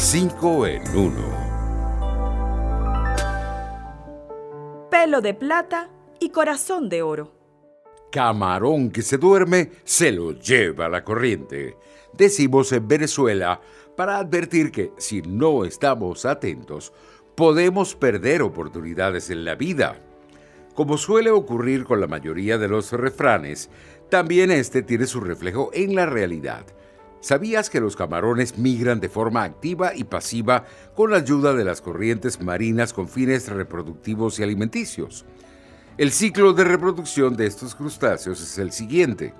5 en 1. Pelo de plata y corazón de oro. Camarón que se duerme se lo lleva la corriente. Decimos en Venezuela para advertir que si no estamos atentos, podemos perder oportunidades en la vida. Como suele ocurrir con la mayoría de los refranes, también este tiene su reflejo en la realidad. ¿Sabías que los camarones migran de forma activa y pasiva con la ayuda de las corrientes marinas con fines reproductivos y alimenticios? El ciclo de reproducción de estos crustáceos es el siguiente.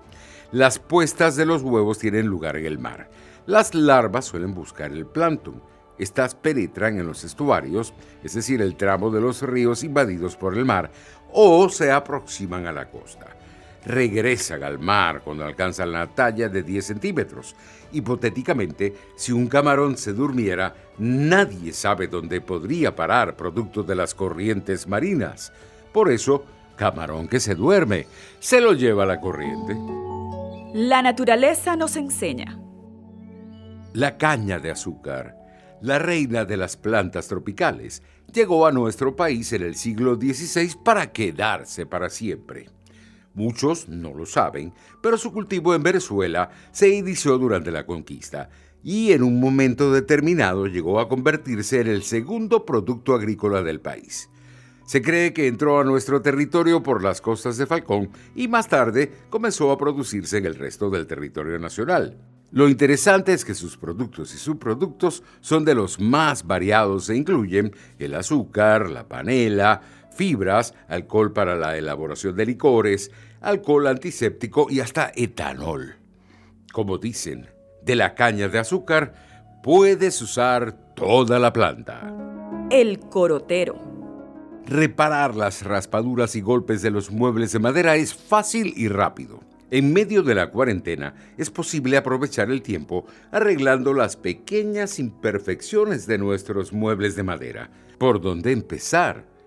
Las puestas de los huevos tienen lugar en el mar. Las larvas suelen buscar el plancton. Estas penetran en los estuarios, es decir, el tramo de los ríos invadidos por el mar, o se aproximan a la costa regresan al mar cuando alcanzan la talla de 10 centímetros. Hipotéticamente, si un camarón se durmiera, nadie sabe dónde podría parar producto de las corrientes marinas. Por eso, camarón que se duerme, se lo lleva la corriente. La naturaleza nos enseña. La caña de azúcar, la reina de las plantas tropicales, llegó a nuestro país en el siglo XVI para quedarse para siempre. Muchos no lo saben, pero su cultivo en Venezuela se inició durante la conquista y en un momento determinado llegó a convertirse en el segundo producto agrícola del país. Se cree que entró a nuestro territorio por las costas de Falcón y más tarde comenzó a producirse en el resto del territorio nacional. Lo interesante es que sus productos y subproductos son de los más variados e incluyen el azúcar, la panela, fibras, alcohol para la elaboración de licores, alcohol antiséptico y hasta etanol. Como dicen, de la caña de azúcar puedes usar toda la planta. El corotero. Reparar las raspaduras y golpes de los muebles de madera es fácil y rápido. En medio de la cuarentena es posible aprovechar el tiempo arreglando las pequeñas imperfecciones de nuestros muebles de madera. ¿Por dónde empezar?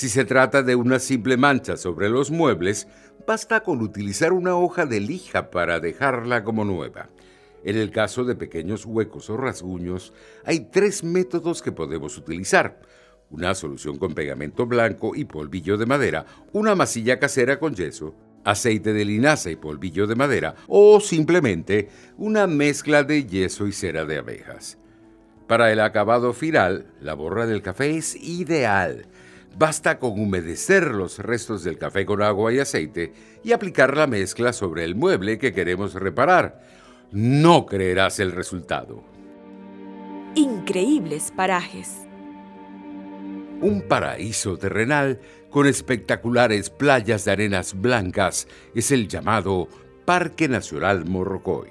Si se trata de una simple mancha sobre los muebles, basta con utilizar una hoja de lija para dejarla como nueva. En el caso de pequeños huecos o rasguños, hay tres métodos que podemos utilizar. Una solución con pegamento blanco y polvillo de madera, una masilla casera con yeso, aceite de linaza y polvillo de madera o simplemente una mezcla de yeso y cera de abejas. Para el acabado final, la borra del café es ideal Basta con humedecer los restos del café con agua y aceite y aplicar la mezcla sobre el mueble que queremos reparar. No creerás el resultado. Increíbles parajes. Un paraíso terrenal con espectaculares playas de arenas blancas es el llamado Parque Nacional Morrocoy.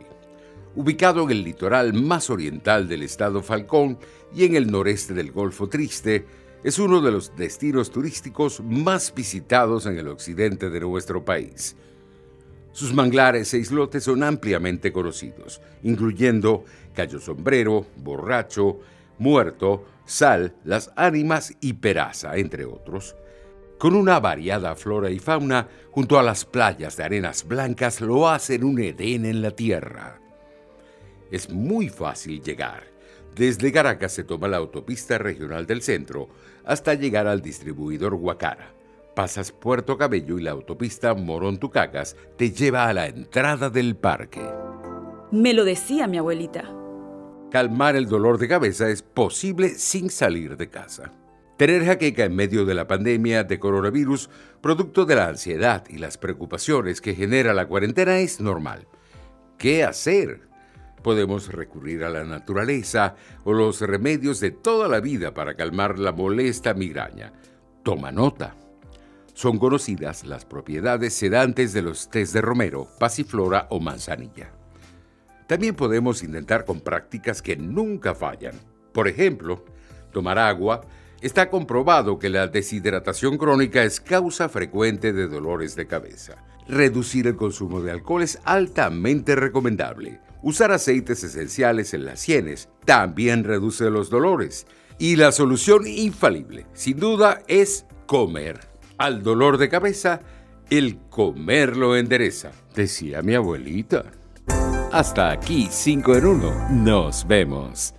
Ubicado en el litoral más oriental del estado Falcón y en el noreste del Golfo Triste, es uno de los destinos turísticos más visitados en el occidente de nuestro país. Sus manglares e islotes son ampliamente conocidos, incluyendo Cayo Sombrero, Borracho, Muerto, Sal, Las Ánimas y Peraza, entre otros. Con una variada flora y fauna, junto a las playas de arenas blancas, lo hacen un Edén en la tierra. Es muy fácil llegar desde Caracas se toma la autopista regional del centro hasta llegar al distribuidor Guacara. Pasas Puerto Cabello y la autopista Morón-Tucacas te lleva a la entrada del parque. Me lo decía mi abuelita. Calmar el dolor de cabeza es posible sin salir de casa. Tener jaqueca en medio de la pandemia de coronavirus, producto de la ansiedad y las preocupaciones que genera la cuarentena, es normal. ¿Qué hacer? Podemos recurrir a la naturaleza o los remedios de toda la vida para calmar la molesta migraña. Toma nota. Son conocidas las propiedades sedantes de los tés de romero, pasiflora o manzanilla. También podemos intentar con prácticas que nunca fallan. Por ejemplo, tomar agua. Está comprobado que la deshidratación crónica es causa frecuente de dolores de cabeza. Reducir el consumo de alcohol es altamente recomendable. Usar aceites esenciales en las sienes también reduce los dolores. Y la solución infalible, sin duda, es comer. Al dolor de cabeza, el comer lo endereza, decía mi abuelita. Hasta aquí 5 en 1. Nos vemos.